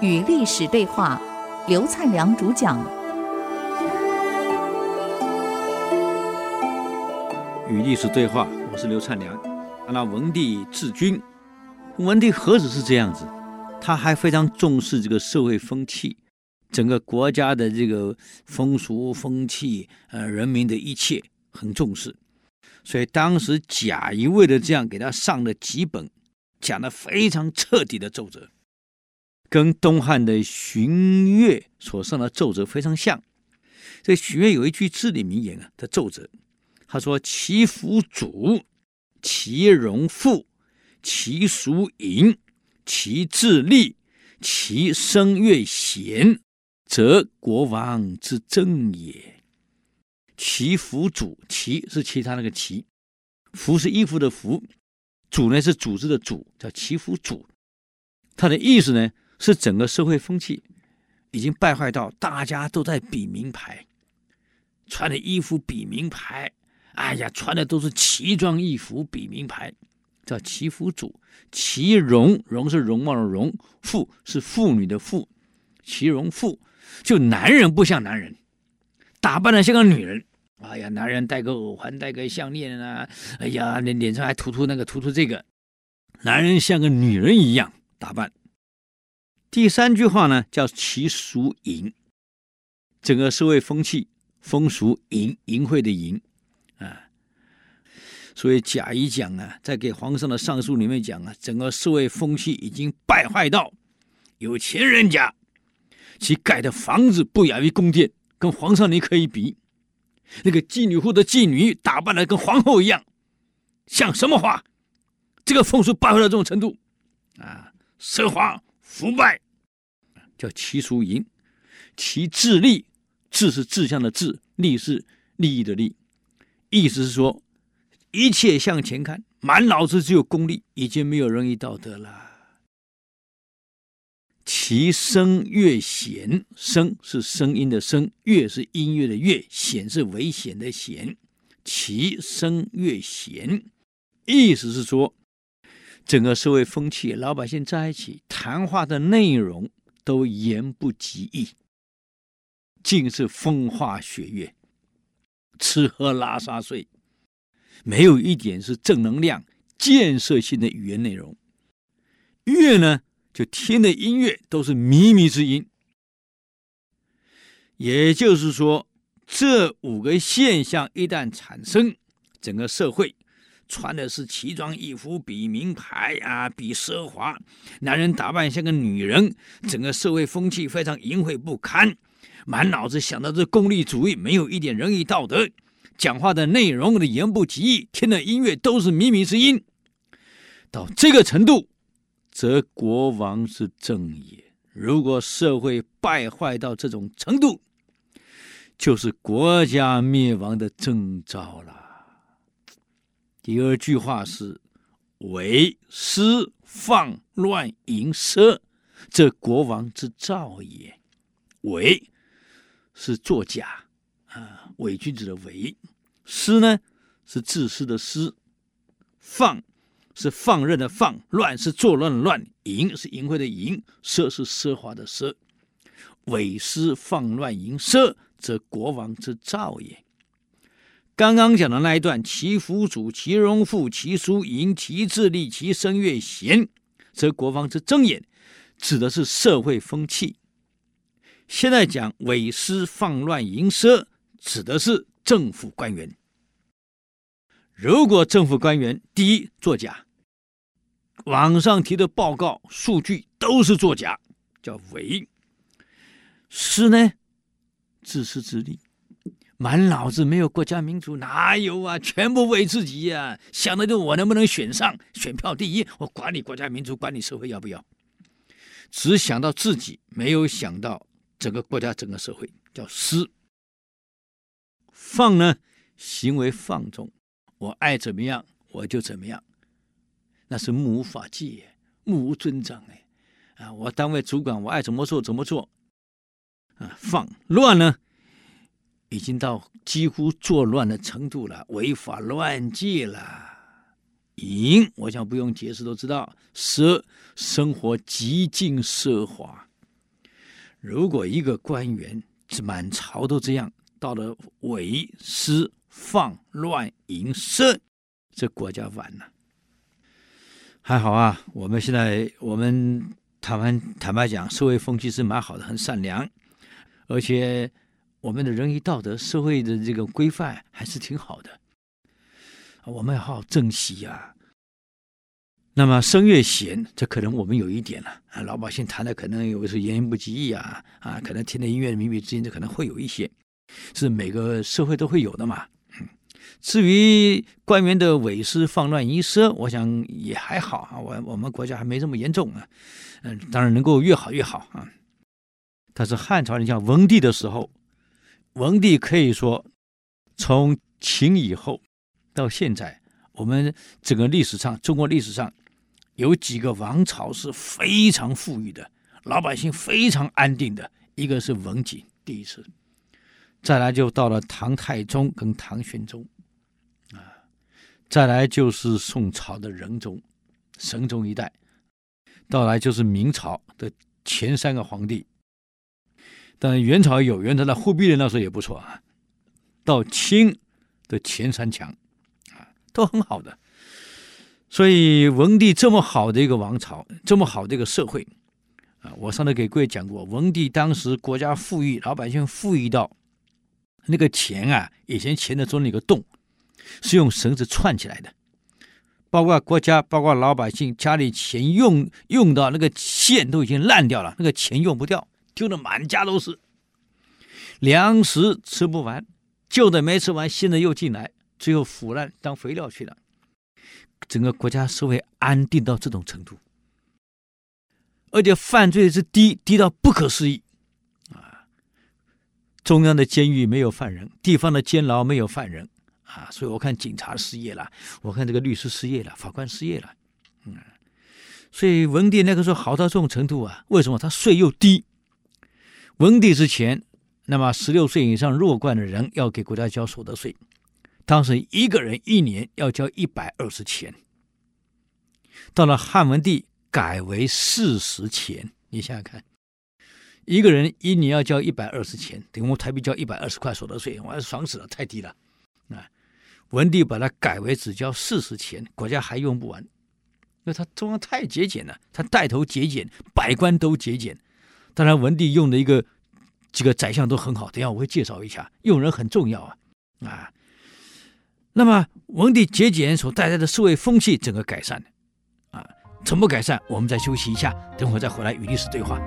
与历史对话，刘灿良主讲。与历史对话，我是刘灿良。那文帝治军，文帝何止是这样子，他还非常重视这个社会风气，整个国家的这个风俗风气，呃，人民的一切很重视。所以当时贾谊为了这样，给他上了几本讲的非常彻底的奏折，跟东汉的荀悦所上的奏折非常像。这荀悦有一句至理名言啊，的奏折，他说：“其服主，其荣富，其俗淫，其志立，其声乐贤，则国王之正也。”其服主，其是其他那个其，服是衣服的服，主呢是组织的主，叫祈福主。他的意思呢是整个社会风气已经败坏到大家都在比名牌，穿的衣服比名牌，哎呀，穿的都是奇装异服比名牌，叫祈福主。其容，容是容貌的容，妇是妇女的妇，其容妇，就男人不像男人，打扮的像个女人。哎呀，男人戴个耳环，戴个项链啊！哎呀，脸脸上还涂涂那个，涂涂这个。男人像个女人一样打扮。第三句话呢，叫其俗淫，整个社会风气、风俗淫淫秽的淫啊。所以贾谊讲啊，在给皇上的上书里面讲啊，整个社会风气已经败坏到有钱人家，其盖的房子不亚于宫殿，跟皇上你可以比。那个妓女户的妓女打扮的跟皇后一样，像什么话？这个风俗败坏到这种程度，啊，奢华腐败，叫其俗淫，其志立，志是志向的志，立是利益的利，意思是说，一切向前看，满脑子只有功利，已经没有仁义道德了。其声乐弦，声是声音的声，乐是音乐的乐，险是危险的险。其声乐弦，意思是说，整个社会风气，老百姓在一起谈话的内容都言不及义，尽是风花雪月，吃喝拉撒睡，没有一点是正能量、建设性的语言内容。乐呢？就听的音乐都是靡靡之音，也就是说，这五个现象一旦产生，整个社会穿的是奇装异服，比名牌啊，比奢华，男人打扮像个女人，整个社会风气非常淫秽不堪，满脑子想到这功利主义，没有一点仁义道德，讲话的内容的言不及义，听的音乐都是靡靡之音，到这个程度。则国王之正也。如果社会败坏到这种程度，就是国家灭亡的征兆了。第二句话是“为私放乱淫奢，则国王之兆也”。为是作假啊，伪君子的伪；私呢是自私的私；放。是放任的放，乱是作乱的乱，淫是淫秽的淫，奢是奢华的奢。伪私放乱淫奢，则国王之兆也。刚刚讲的那一段，其服主，其荣富，其俗淫，其志立，其声乐贤，则国王之正也，指的是社会风气。现在讲伪私放乱淫奢，指的是政府官员。如果政府官员第一作假。网上提的报告数据都是作假，叫伪。私呢，自私自利，满脑子没有国家民族，哪有啊？全部为自己呀、想的就我能不能选上，选票第一，我管你国家民族，管你社会要不要，只想到自己，没有想到整个国家、整个社会，叫私。放呢，行为放纵，我爱怎么样我就怎么样。那是目无法纪，目无尊长哎，啊！我单位主管，我爱怎么做怎么做，啊！放乱呢，已经到几乎作乱的程度了，违法乱纪了。淫，我想不用解释都知道，奢生活极尽奢华。如果一个官员满朝都这样，到了伪私放乱淫奢，这国家完了。还好啊，我们现在我们台湾坦白讲，社会风气是蛮好的，很善良，而且我们的仁义道德、社会的这个规范还是挺好的。我们要好好珍惜呀。那么声乐弦，这可能我们有一点了啊，老百姓谈的可能有时候言语不及义啊，啊，可能听的音乐靡靡之音，这可能会有一些，是每个社会都会有的嘛。至于官员的伪私放乱遗奢，我想也还好啊，我我们国家还没这么严重啊。嗯，当然能够越好越好啊。但是汉朝你像文帝的时候，文帝可以说从秦以后到现在，我们整个历史上，中国历史上。有几个王朝是非常富裕的，老百姓非常安定的。一个是文景第一次，再来就到了唐太宗跟唐玄宗，再来就是宋朝的仁宗、神宗一代，到来就是明朝的前三个皇帝。但元朝有元朝的忽必烈那时候也不错啊，到清的前三强，啊，都很好的。所以文帝这么好的一个王朝，这么好的一个社会，啊，我上次给各位讲过，文帝当时国家富裕，老百姓富裕到那个钱啊，以前钱的中间有个洞是用绳子串起来的，包括国家，包括老百姓家里钱用用到那个线都已经烂掉了，那个钱用不掉，丢的满家都是，粮食吃不完，旧的没吃完，新的又进来，最后腐烂当肥料去了。整个国家社会安定到这种程度，而且犯罪之低，低到不可思议啊！中央的监狱没有犯人，地方的监牢没有犯人啊！所以我看警察失业了，我看这个律师失业了，法官失业了，嗯，所以文帝那个时候好到这种程度啊！为什么他税又低？文帝之前，那么十六岁以上弱冠的人要给国家交所得税。当时一个人一年要交一百二十钱，到了汉文帝改为四十钱。你想想看，一个人一年要交一百二十钱，等于我台币交一百二十块所得税，我还是爽死了，太低了！文帝把它改为只交四十钱，国家还用不完，因为他中央太节俭了，他带头节俭，百官都节俭。当然，文帝用的一个几个宰相都很好，等下我会介绍一下，用人很重要啊啊！那么文帝节俭所带来的社会风气整个改善了，啊，怎么改善？我们再休息一下，等会儿再回来与历史对话。